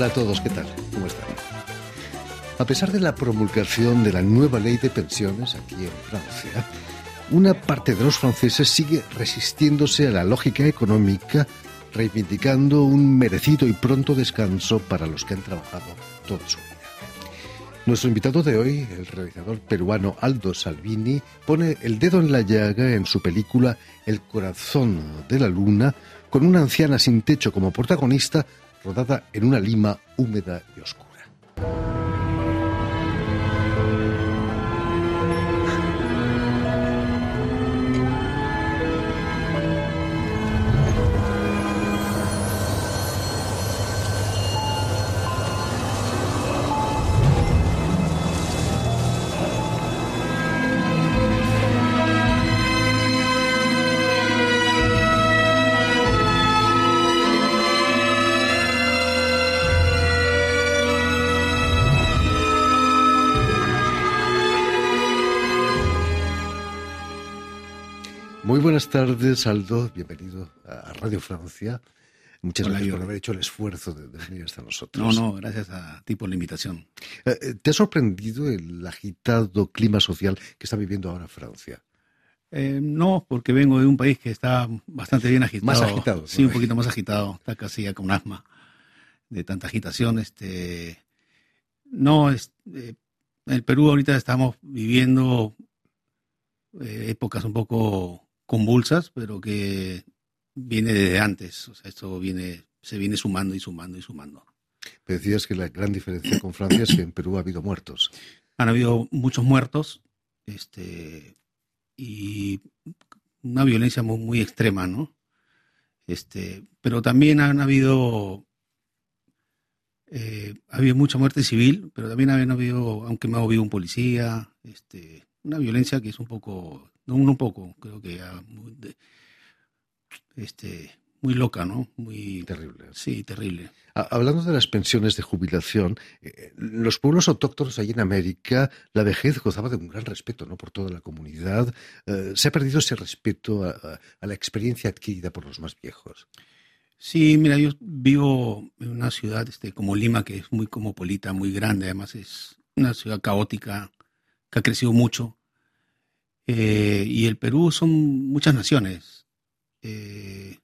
Hola a todos, ¿qué tal? ¿Cómo están? A pesar de la promulgación de la nueva ley de pensiones aquí en Francia, una parte de los franceses sigue resistiéndose a la lógica económica, reivindicando un merecido y pronto descanso para los que han trabajado toda su vida. Nuestro invitado de hoy, el realizador peruano Aldo Salvini, pone el dedo en la llaga en su película El corazón de la luna, con una anciana sin techo como protagonista, rodada en una Lima húmeda y oscura. Tardes, Aldo. Bienvenido a Radio Francia. Muchas Hola, gracias yo. por haber hecho el esfuerzo de, de venir hasta nosotros. No, no, gracias a ti por la invitación. Eh, eh, ¿Te ha sorprendido el agitado clima social que está viviendo ahora Francia? Eh, no, porque vengo de un país que está bastante bien agitado. Más agitado, Sí, ¿no? un poquito más agitado. Está casi ya con asma de tanta agitación. Este, no, es, eh, en el Perú ahorita estamos viviendo eh, épocas un poco convulsas, pero que viene desde antes. O sea, esto viene, se viene sumando y sumando y sumando. Decías que la gran diferencia con Francia es que en Perú ha habido muertos. han habido muchos muertos este y una violencia muy, muy extrema no este pero también han habido eh, ha habido mucha muerte civil pero también han habido aunque me ha habido un policía este una violencia que es un poco un poco creo que ya muy, de- este muy loca no muy Terrible. sí terrible Hablando de las pensiones de jubilación, eh, los pueblos autóctonos allí en América, la vejez gozaba de un gran respeto ¿no? por toda la comunidad. Eh, se ha perdido ese respeto a, a- a la experiencia adquirida por los más viejos. Sí, mira, yo vivo en una ciudad este, como Lima, que es muy cosmopolita, muy grande, además es una ciudad caótica, que ha crecido mucho. Eh, y el Perú son muchas naciones. Eh,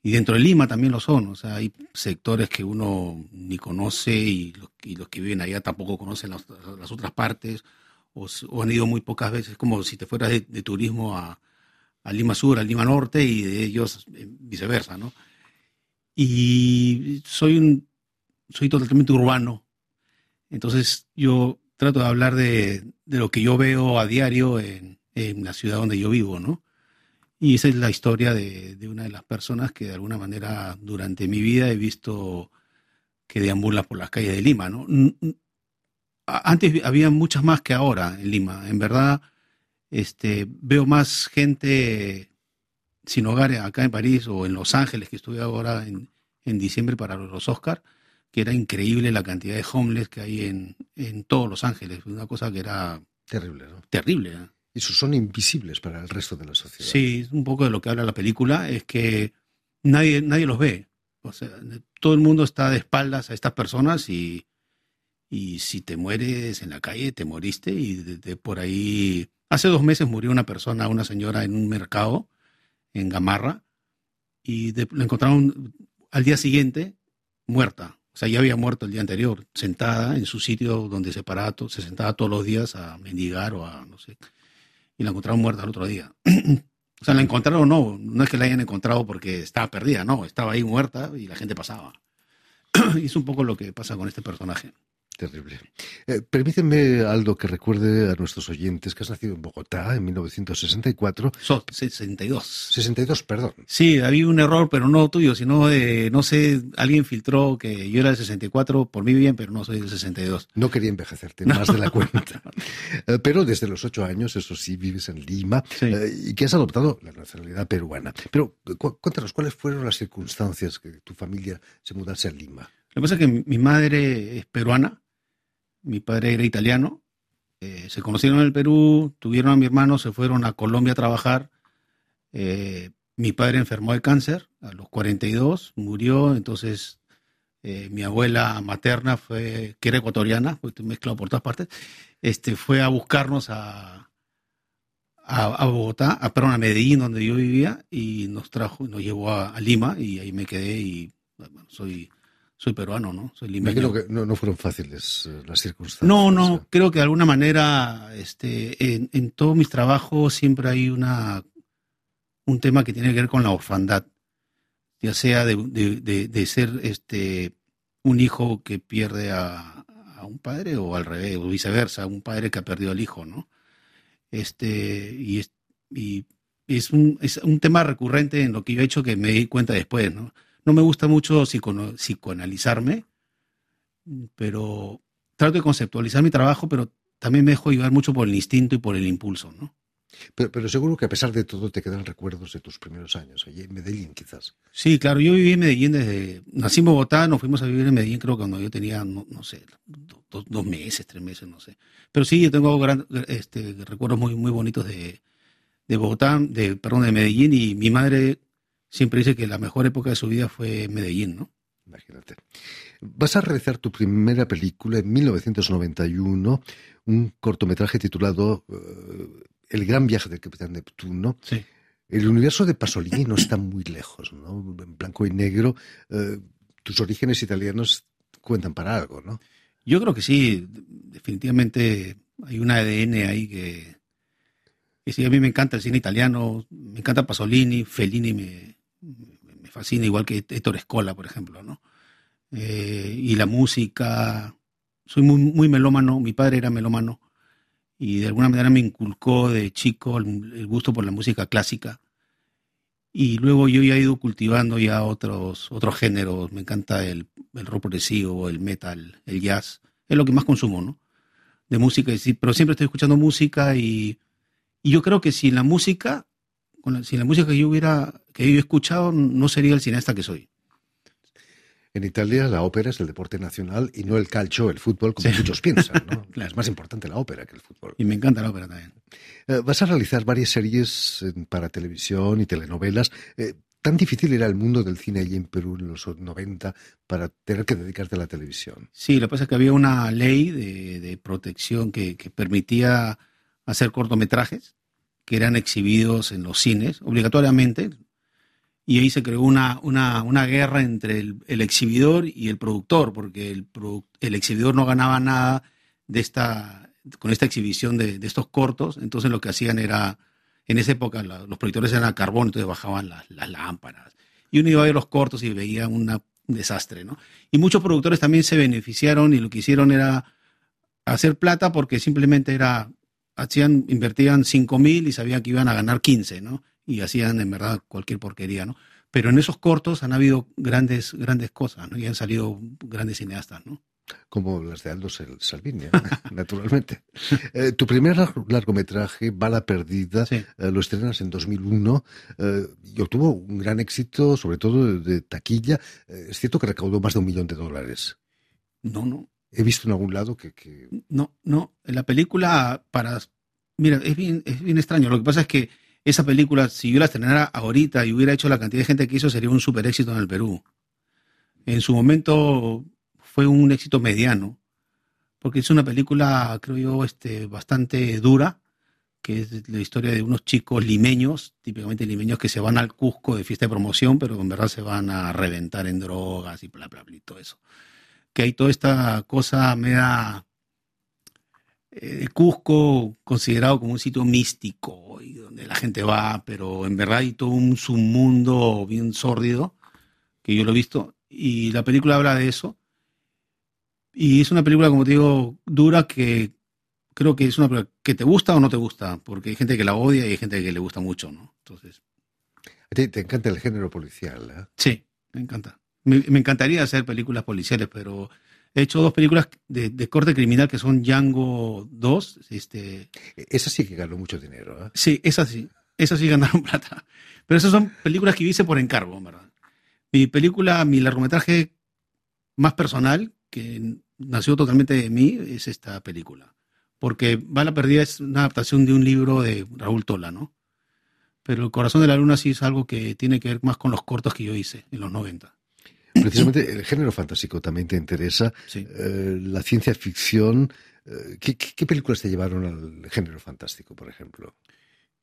y dentro de Lima también lo son. O sea, hay sectores que uno ni conoce y los, y los que viven allá tampoco conocen las, las otras partes o, o han ido muy pocas veces, como si te fueras de, de turismo a, a Lima Sur, a Lima Norte y de ellos eh, viceversa, ¿no? Y soy un soy totalmente urbano. Entonces yo trato de hablar de, de lo que yo veo a diario en, en la ciudad donde yo vivo, ¿no? Y esa es la historia de, de una de las personas que de alguna manera durante mi vida he visto que deambula por las calles de Lima, ¿no? Antes había muchas más que ahora en Lima. En verdad, este, veo más gente sin hogar acá en París o en Los Ángeles, que estuve ahora en, en diciembre para los Oscar, que era increíble la cantidad de homeless que hay en, en todos Los Ángeles. Una cosa que era Terrible, ¿no? terrible. ¿eh? Y esos son invisibles para el resto de la sociedad. Sí, un poco de lo que habla la película, es que nadie, nadie los ve. O sea, todo el mundo está de espaldas a estas personas y, y si te mueres en la calle, te moriste. Y de, por ahí, hace dos meses murió una persona, una señora en un mercado en Gamarra y de- la encontraron al día siguiente muerta. O sea, ya había muerto el día anterior, sentada en su sitio donde se paraba, se sentaba todos los días a mendigar o a no sé. Y la encontraron muerta al otro día. o sea, la encontraron no, no es que la hayan encontrado porque estaba perdida, no, estaba ahí muerta y la gente pasaba. y es un poco lo que pasa con este personaje. Terrible. Eh, permíteme, Aldo, que recuerde a nuestros oyentes que has nacido en Bogotá en 1964. Son 62. 62, perdón. Sí, había un error, pero no tuyo, sino de, no sé, alguien filtró que yo era del 64, por mí bien, pero no soy del 62. No quería envejecerte más de la cuenta. Eh, Pero desde los ocho años, eso sí, vives en Lima Sí. eh, y que has adoptado la nacionalidad peruana. Pero cu- cuéntanos, ¿cuáles fueron las circunstancias que tu familia se mudase a Lima? Lo que pasa es que mi madre es peruana, mi padre era italiano, eh, se conocieron en el Perú, tuvieron a mi hermano, se fueron a Colombia a trabajar. eh, mi padre enfermó de cáncer a los 42, murió, entonces Eh, mi abuela materna fue, que era ecuatoriana, pues mezclado por todas partes, este, fue a buscarnos a, a, Bogotá, a, perdón, a Medellín, donde yo vivía, y nos trajo, nos llevó a, Lima, y ahí me quedé, y soy, soy peruano, ¿no? Soy limeño. que no, fueron fáciles eh, las circunstancias. No, no, creo que de alguna manera, este, en, en todos mis trabajos siempre hay una, un tema que tiene que ver con la orfandad ya sea de, ser este un hijo que pierde a, un padre o al revés, o viceversa, un padre que ha perdido al hijo, ¿no? Este, y es, y es, un, es un tema recurrente en lo que yo he hecho que me di cuenta después, ¿no? No me gusta mucho psicoanalizarme, pero trato de conceptualizar mi trabajo, pero también me dejo llevar mucho por el instinto y por el impulso, ¿no? Pero, seguro que a pesar de todo te quedan recuerdos de tus primeros años, allí en Medellín quizás. Sí, claro, yo viví en Medellín desde... Nací en Bogotá, nos fuimos a vivir en Medellín creo que cuando yo tenía, no, sé, dos, meses, tres meses, no sé. Pero sí, yo tengo este, recuerdos muy, muy bonitos de, de Bogotá, de, perdón, de Medellín y mi madre siempre dice que la mejor época de su vida fue Medellín, ¿no? Imagínate. Vas a realizar tu primera película en 1991, un cortometraje titulado eh, el gran viaje del Capitán Neptuno. Sí. El universo de Pasolini no está muy lejos, ¿no? En blanco y negro. Eh, tus orígenes italianos cuentan para algo, ¿no? Yo creo que sí, definitivamente hay un ADN ahí que, sí, a mí me encanta el cine italiano, me encanta Pasolini, Fellini me, me fascina, igual que Ettore Scola, por ejemplo, ¿no? Eh, y la música, soy muy, melómano, mi padre era melómano, y de alguna manera me inculcó de chico el, gusto por la música clásica. Y luego yo ya he ido cultivando ya otros, otros géneros. Me encanta el, el rock progresivo, el metal, el jazz. Es lo que más consumo, ¿no? De música. Pero siempre estoy escuchando música y, y yo creo que sin la música, con la, sin la música que yo hubiera, que yo he escuchado, no sería el cineasta que soy. En Italia la ópera es el deporte nacional y no el calcio, el fútbol, como muchos piensan. ¿no? Es más importante la ópera que el fútbol. Y me encanta la ópera también. Eh, vas a realizar varias series para televisión y telenovelas. Eh, ¿Tan difícil era el mundo del cine allí en Perú en los 90 para tener que dedicarte a la televisión? Sí, lo que pasa es que había una ley de, protección que, que permitía hacer cortometrajes que eran exhibidos en los cines obligatoriamente, y ahí se creó una, una, una guerra entre el, exhibidor y el productor, porque el, el exhibidor no ganaba nada de esta, con esta exhibición de, estos cortos, entonces lo que hacían era, en esa época los proyectores eran a carbón, entonces bajaban las lámparas. Y uno iba a ver los cortos y veía un desastre, ¿no? Y muchos productores también se beneficiaron y lo que hicieron era hacer plata porque simplemente era, hacían, invertían 5 mil y sabían que iban a ganar 15, ¿no? y hacían en verdad cualquier porquería, ¿no? Pero en esos cortos han habido grandes, grandes cosas, ¿no? Y han salido grandes cineastas, ¿no? Como las de Aldo Salvini, naturalmente. Eh, tu primer largometraje, Bala Perdida, eh, lo estrenas en 2001 eh, y obtuvo un gran éxito, sobre todo de, taquilla. es cierto que recaudó más de un millón de dólares. No, no. He visto en algún lado que... No, no. La película, para... Mira, es bien, es bien extraño. Lo que pasa es que esa película, si yo la estrenara ahorita y hubiera hecho la cantidad de gente que hizo, sería un super éxito en el Perú. En su momento fue un éxito mediano, porque es una película, creo yo, este, bastante dura, que es la historia de unos chicos limeños, típicamente limeños, que se van al Cusco de fiesta de promoción, pero en verdad se van a reventar en drogas y bla, bla, bla, y todo eso. Que hay toda esta cosa me da eh, Cusco considerado como un sitio místico y donde la gente va, pero en verdad hay todo un submundo bien sórdido, que yo lo he visto, y la película habla de eso. Y es una película, como te digo, dura que creo que es una película que te gusta o no te gusta, porque hay gente que la odia y hay gente que le gusta mucho, ¿no? Entonces. A ti te encanta el género policial, ¿eh? Sí, me encanta. Me encantaría hacer películas policiales, pero He hecho dos películas de, corte criminal que son Django 2. Este... Esa sí que ganó mucho dinero. ¿eh? Sí, esas sí. Esas sí ganaron plata. Pero esas son películas que hice por encargo, ¿verdad? Mi película, mi largometraje más personal, que nació totalmente de mí, es esta película. Porque Bala Perdida es una adaptación de un libro de Raúl Tola, ¿no? Pero El corazón de la luna sí es algo que tiene que ver más con los cortos que yo hice en los 90. Precisamente el género fantástico también te interesa. Sí. Eh, la ciencia ficción. eh, ¿qué, películas te llevaron al género fantástico, por ejemplo?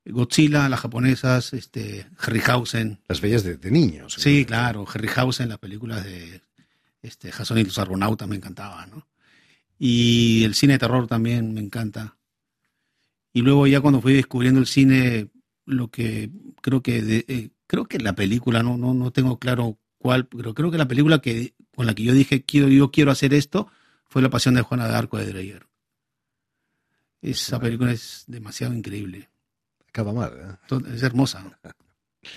Godzilla, las japonesas, este, Harryhausen. Las bellas de, de niños. Sí, claro, Harryhausen, las películas de este, Jason y los Argonautas me encantaban, ¿no? Y el cine de terror también me encanta. Y luego ya cuando fui descubriendo el cine, lo que creo que de- eh, creo que la película, no, no, no tengo claro cuál, pero creo que la película que con la que yo dije quiero, yo quiero hacer esto fue La Pasión de Juana de Arco de Dreyer. Esa película es demasiado increíble. Acaba mal. ¿eh? Es hermosa.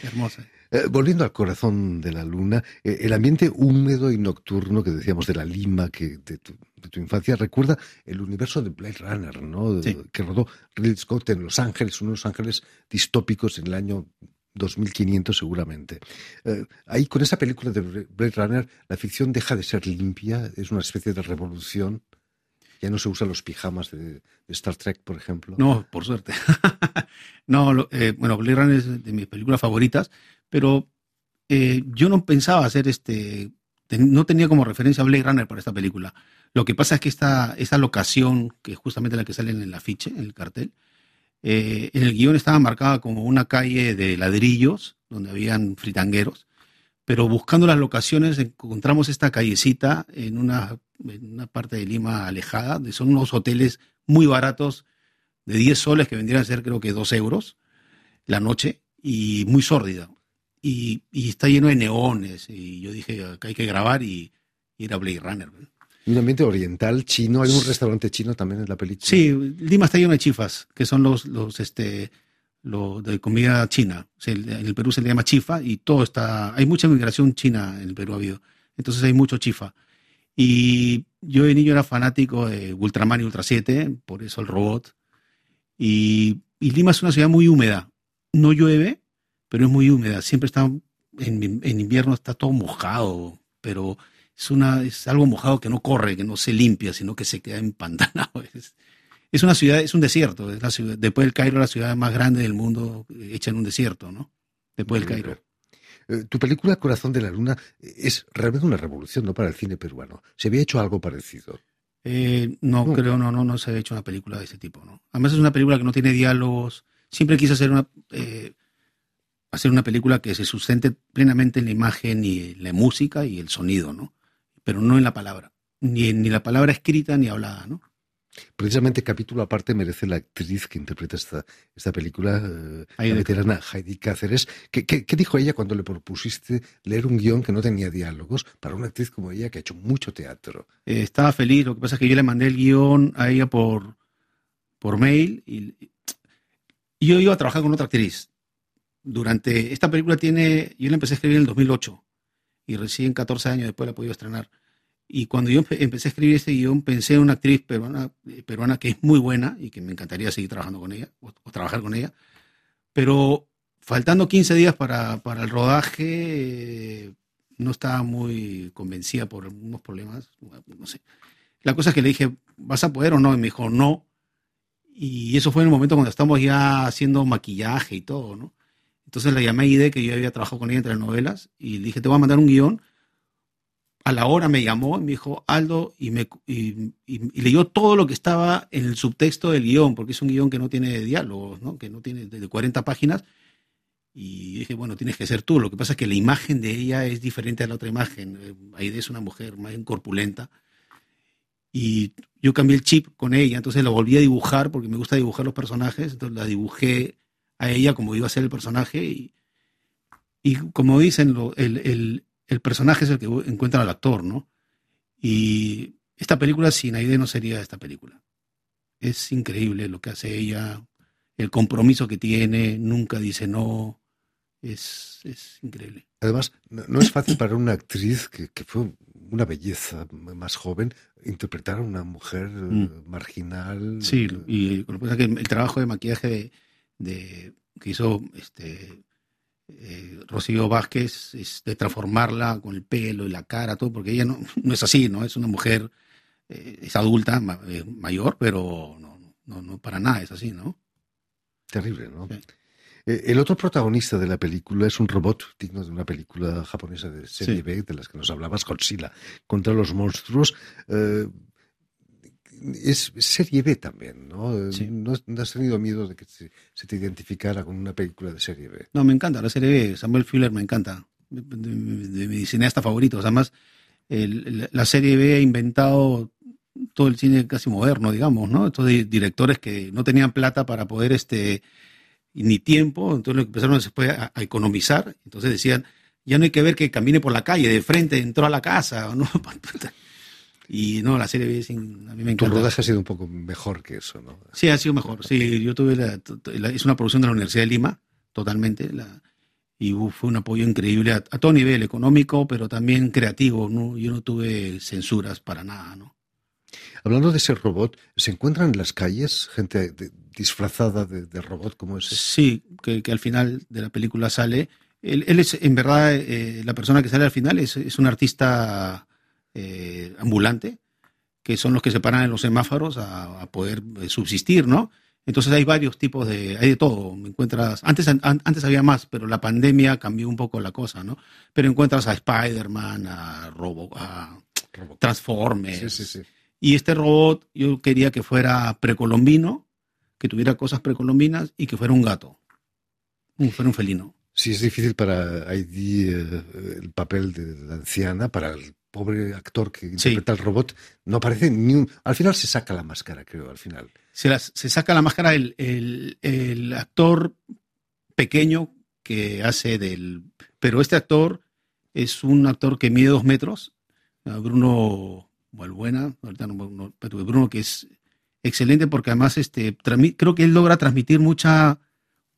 Hermosa. Eh, volviendo al corazón de la luna, eh, el ambiente húmedo y nocturno que decíamos de la Lima que de tu, de tu infancia recuerda el universo de Blade Runner, ¿no? Sí. Que rodó Ridley Scott en Los Ángeles, unos ángeles distópicos en el año 2500 seguramente. Eh, ahí con esa película de Blade Runner la ficción deja de ser limpia, es una especie de revolución. Ya no se usan los pijamas de, de Star Trek, por ejemplo. No, por suerte. no, lo- eh, bueno, Blade Runner es de mis películas favoritas, pero eh, yo no pensaba hacer este, ten- no tenía como referencia a Blade Runner para esta película. Lo que pasa es que esta, esta locación, que es justamente la que sale en el afiche, en el cartel, eh, en el guion estaba marcada como una calle de ladrillos, donde habían fritangueros, pero buscando las locaciones encontramos esta callecita en una, en una parte de Lima alejada, son unos hoteles muy baratos de 10 soles que vendrían a ser creo que 2 euros la noche y muy sórdida. Y, y está lleno de neones y yo dije, acá hay que grabar y, y era Blade Runner. Y un ambiente oriental, chino. Hay un restaurante chino también en la película. Sí, Lima está lleno de chifas, que son los, los, este, lo de comida china. O sea, en el Perú se le llama chifa y todo está, hay mucha migración china en el Perú ha habido. Entonces hay mucho chifa. Y yo de niño era fanático de Ultraman y Ultra 7, por eso el robot. Y, y Lima es una ciudad muy húmeda. No llueve, pero es muy húmeda. Siempre está, en, en invierno está todo mojado, pero es, una, es algo mojado que no corre, que no se limpia, sino que se queda empantanado. Es, es una ciudad, es un desierto. Es la ciudad, después del Cairo, la ciudad más grande del mundo, eh, hecha en un desierto, ¿no? Después del Cairo. Eh, Tu película Corazón de la Luna es realmente una revolución, ¿no? Para el cine peruano. Se había hecho algo parecido. Eh, no, No. creo, no, no, no se ha hecho una película de ese tipo, ¿no? Además es una película que no tiene diálogos. Siempre quise hacer una, eh, hacer una película que se sustente plenamente en la imagen y la música y el sonido, ¿no? Pero no en la palabra. Ni, ni la palabra escrita ni hablada, ¿no? Precisamente capítulo aparte merece la actriz que interpreta esta, esta película, eh, la veterana Heidi Cáceres. ¿Qué, qué, qué dijo ella cuando le propusiste leer un guion que no tenía diálogos para una actriz como ella que ha hecho mucho teatro? Eh, estaba feliz, lo que pasa es que yo le mandé el guion a ella por, por mail y, y yo iba a trabajar con otra actriz. Durante esta película tiene, yo la empecé a escribir en el 2008 y recién 14 años después la he podido estrenar. Y cuando yo empe- empecé a escribir este guion pensé en una actriz peruana, eh, peruana que es muy buena y que me encantaría seguir trabajando con ella o, o trabajar con ella. Pero faltando 15 días para, para el rodaje, eh, no estaba muy convencida por unos problemas, no sé. La cosa es que le dije, ¿vas a poder o no? Y me dijo, no. Y eso fue en el momento cuando estamos ya haciendo maquillaje y todo, ¿no? Entonces le llamé a Ide, que yo había trabajado con ella entre las novelas, y le dije, te voy a mandar un guion. A la hora me llamó y me dijo, Aldo, y, me, leyó todo lo que estaba en el subtexto del guion, porque es un guion que no tiene diálogos. Que no tiene de 40 páginas. Y dije, bueno, tienes que ser tú. Lo que pasa es que la imagen de ella es diferente a la otra imagen. Eh, Aide es una mujer más bien corpulenta. Y yo cambié el chip con ella, entonces la volví a dibujar porque me gusta dibujar los personajes. Entonces la dibujé a ella como iba a ser el personaje. Y, y como dicen, lo- el, el- el personaje es el que encuentra al actor, ¿no? Y esta película sin Aide no sería esta película. Es increíble lo que hace ella, el compromiso que tiene, nunca dice no. Es, es increíble. Además, no, no es fácil para una actriz que, que fue una belleza más joven interpretar a una mujer eh, Mm. marginal. Sí, y lo que pasa es que el trabajo de maquillaje de, de- que hizo este eh, Rocío Vázquez es de transformarla con el pelo y la cara, todo, porque ella no, no es así, ¿no? Es una mujer, eh, es adulta, ma- eh, mayor, pero no, no, no para nada es así, ¿no? Terrible, ¿no? Sí. El otro protagonista de la película es un robot digno de una película japonesa de serie B, de las que nos hablabas, Godzilla, contra los monstruos. Es serie B también, ¿no? ¿no? has tenido miedo de que se, te identificara con una película de serie B? No, me encanta la serie B. Samuel Fuller me encanta. De, mi cineasta favorito. Además, la serie B ha inventado todo el cine casi moderno, digamos, ¿no? Estos directores que no tenían plata para poder, este, ni tiempo, entonces empezaron después a, a economizar. Entonces decían, ya no hay que ver que camine por la calle, de frente entró a la casa, ¿no? Y no, la serie B a mí me encanta. Tu rodaje ha sido un poco mejor que eso, ¿no? Sí, ha sido mejor. Sí, yo tuve la, es una producción de la Universidad de Lima, totalmente, la, y fue un apoyo increíble a, todo nivel, económico, pero también creativo, ¿no? Yo no tuve censuras para nada, ¿no? Hablando de ese robot, ¿se encuentran en las calles gente disfrazada de, robot como ese? Sí, que, al final de la película sale. Él, es, en verdad, eh, la persona que sale al final es, es un artista eh, ambulante, que son los que se paran en los semáforos a, poder eh, subsistir, ¿no? Entonces hay varios tipos de, hay de todo. Encuentras, antes, antes había más, pero la pandemia cambió un poco la cosa, ¿no? Pero encuentras a Spider-Man, a, Robo, a Transformers. Y este robot yo quería que fuera precolombino, que tuviera cosas precolombinas y que fuera un gato, fuera un felino. Sí, es difícil para Heidi eh, el papel de la anciana, para el pobre actor que interpreta al robot, no aparece ni un... Al final se saca la máscara, creo, al final. Se, se saca la máscara el, el, actor pequeño que hace del... Pero este actor es un actor que mide dos metros, Bruno Valbuena, ahorita no, pero Bruno que es excelente porque además este, creo que él logra transmitir mucha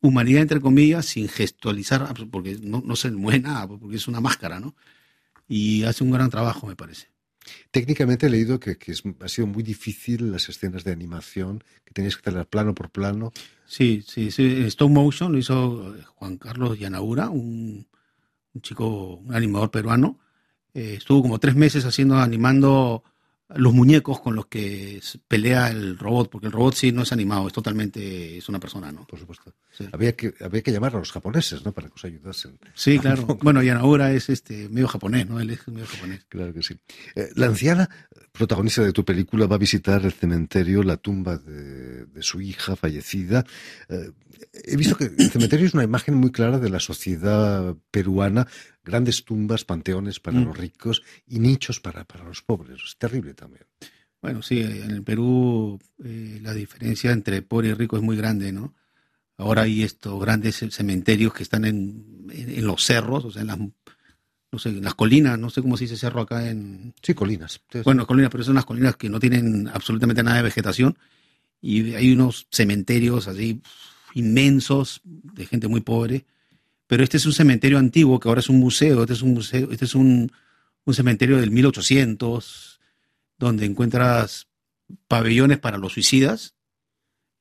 humanidad, entre comillas, sin gestualizar, porque no, no se mueve nada, porque es una máscara, ¿no? Y hace un gran trabajo, me parece. Técnicamente he leído que, ha sido muy difícil las escenas de animación, que tenías que hacer plano por plano. Sí, sí, sí. Stop motion lo hizo eh, Juan Carlos Yanaura, un, un chico, un animador peruano. Eh, estuvo como tres meses haciendo, animando los muñecos con los que pelea el robot, porque el robot sí no es animado, es totalmente, es una persona, ¿no? Por supuesto. Había, que, había que llamar a los japoneses, ¿no? Para que os ayudasen. Sí, claro. bueno, y ahora es este medio japonés, ¿no? Él es medio japonés. Claro que sí. Eh, la anciana protagonista de tu película va a visitar el cementerio, la tumba de, su hija fallecida. Eh, he visto que el cementerio es una imagen muy clara de la sociedad peruana grandes tumbas, panteones para mm. los ricos y nichos para, para los pobres. Es terrible también. Bueno, sí, en el Perú eh, la diferencia entre pobre y rico es muy grande, ¿no? Ahora hay estos grandes cementerios que están en, en, los cerros, o sea, en las, no sé, en las colinas, no sé cómo se dice cerro acá en... Sí, colinas. Bueno, colinas, pero son unas colinas que no tienen absolutamente nada de vegetación y hay unos cementerios así inmensos de gente muy pobre pero este es un cementerio antiguo que ahora es un museo, este es un museo, este es un, cementerio del 1800, donde encuentras pabellones para los suicidas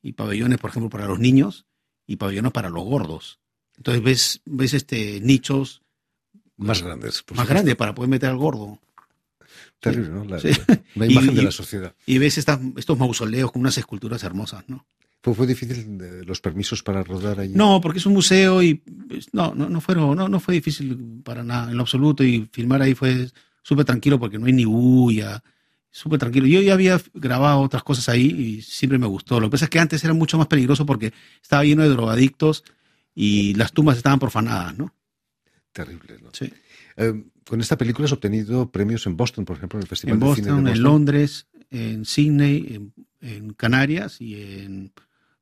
y pabellones, por ejemplo, para los niños y pabellones para los gordos. Entonces ves, ves este nichos más grandes, más grandes para poder meter al gordo. Terrible, ¿no? La, imagen de la sociedad. Y ves estos mausoleos con unas esculturas hermosas, ¿no? ¿Fue, difícil los permisos para rodar allí? No, porque es un museo y pues, no, no, no, fueron, no, no fue difícil para nada, en lo absoluto. Y filmar ahí fue súper tranquilo porque no hay ni bulla, súper tranquilo. Yo ya había grabado otras cosas ahí y siempre me gustó. Lo que pasa es que antes era mucho más peligroso porque estaba lleno de drogadictos y las tumbas estaban profanadas, ¿no? Terrible, ¿no? Sí. Eh, con esta película has obtenido premios en Boston, por ejemplo, en el Festival de Cine de Boston. En Londres, en Sydney, en Canarias y en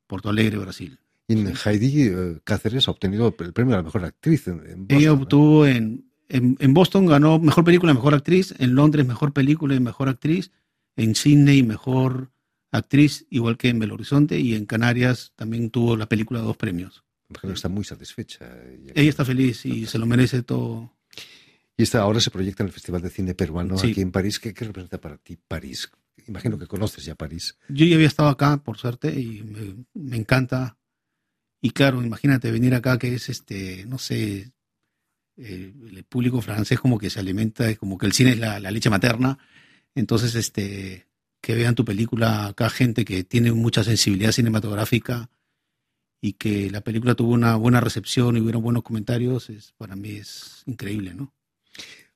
Porto Alegre, Brasil. Y en Heidi eh, Cáceres ha obtenido el premio a la mejor actriz en, Ella obtuvo en, en, Boston, ganó mejor película y mejor actriz, en Londres mejor película y mejor actriz, en Sydney mejor actriz, igual que en Belo Horizonte, y en Canarias también tuvo la película dos premios. está muy satisfecha. Ella, está feliz y se lo merece todo. Y esta ahora se proyecta en el Festival de Cine Peruano aquí en París. ¿Qué, ¿Qué, representa para ti París? Imagino que conoces ya París. Yo ya había estado acá, por suerte, y me, encanta. Y claro, imagínate venir acá que es este, no sé, eh, el público francés como que se alimenta, como que el cine es la, leche materna. Entonces, este, que vean tu película acá gente que tiene mucha sensibilidad cinematográfica y que la película tuvo una buena recepción y hubieron buenos comentarios, es, para mí es increíble, ¿no?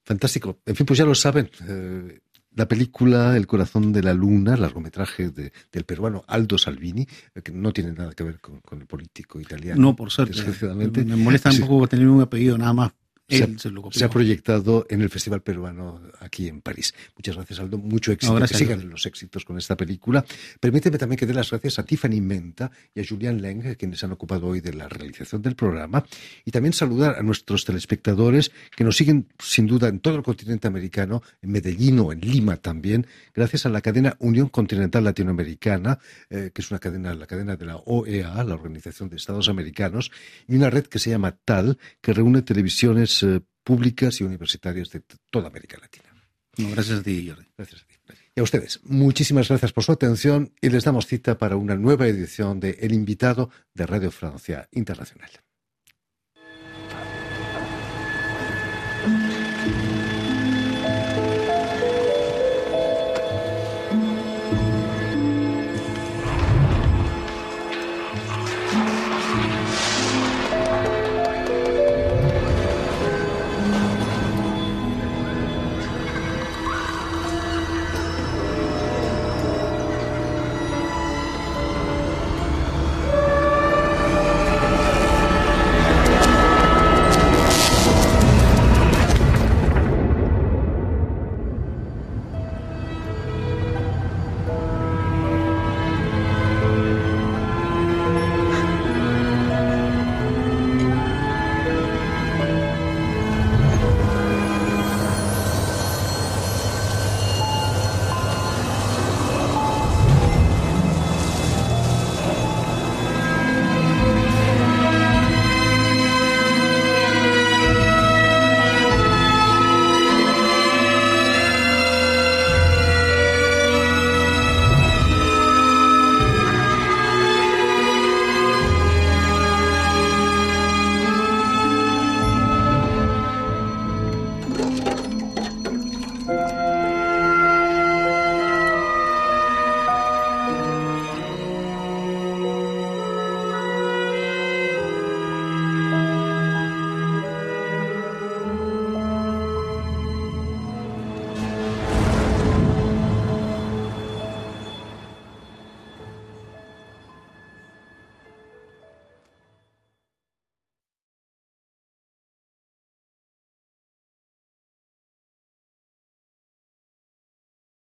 Fantástico. En fin, pues ya lo saben. Eh, la película El corazón de la luna, largometraje de, del peruano Aldo Salvini, eh, que no tiene nada que ver con, el político italiano. No, por suerte. Me molesta un poco tener un apellido nada más se, ha, proyectado en el Festival Peruano aquí en París. Muchas gracias, Aldo. Mucho éxito. que sigan los éxitos con esta película. Permíteme también que dé las gracias a Tiffany Menta y a Julian Leng, quienes han ocupado hoy de la realización del programa. Y también saludar a nuestros telespectadores que nos siguen, sin duda, en todo el continente americano, en Medellín o en Lima también, gracias a la cadena Unión Continental Latinoamericana, eh, que es una cadena, la cadena de la OEA, la Organización de Estados Americanos, y una red que se llama TAL, que reúne televisiones eh, públicas y universitarias de toda América Latina. gracias a ti, Jordi. Gracias a ti. Y a ustedes, muchísimas gracias por su atención y les damos cita para una nueva edición de El invitado de Radio Francia Internacional.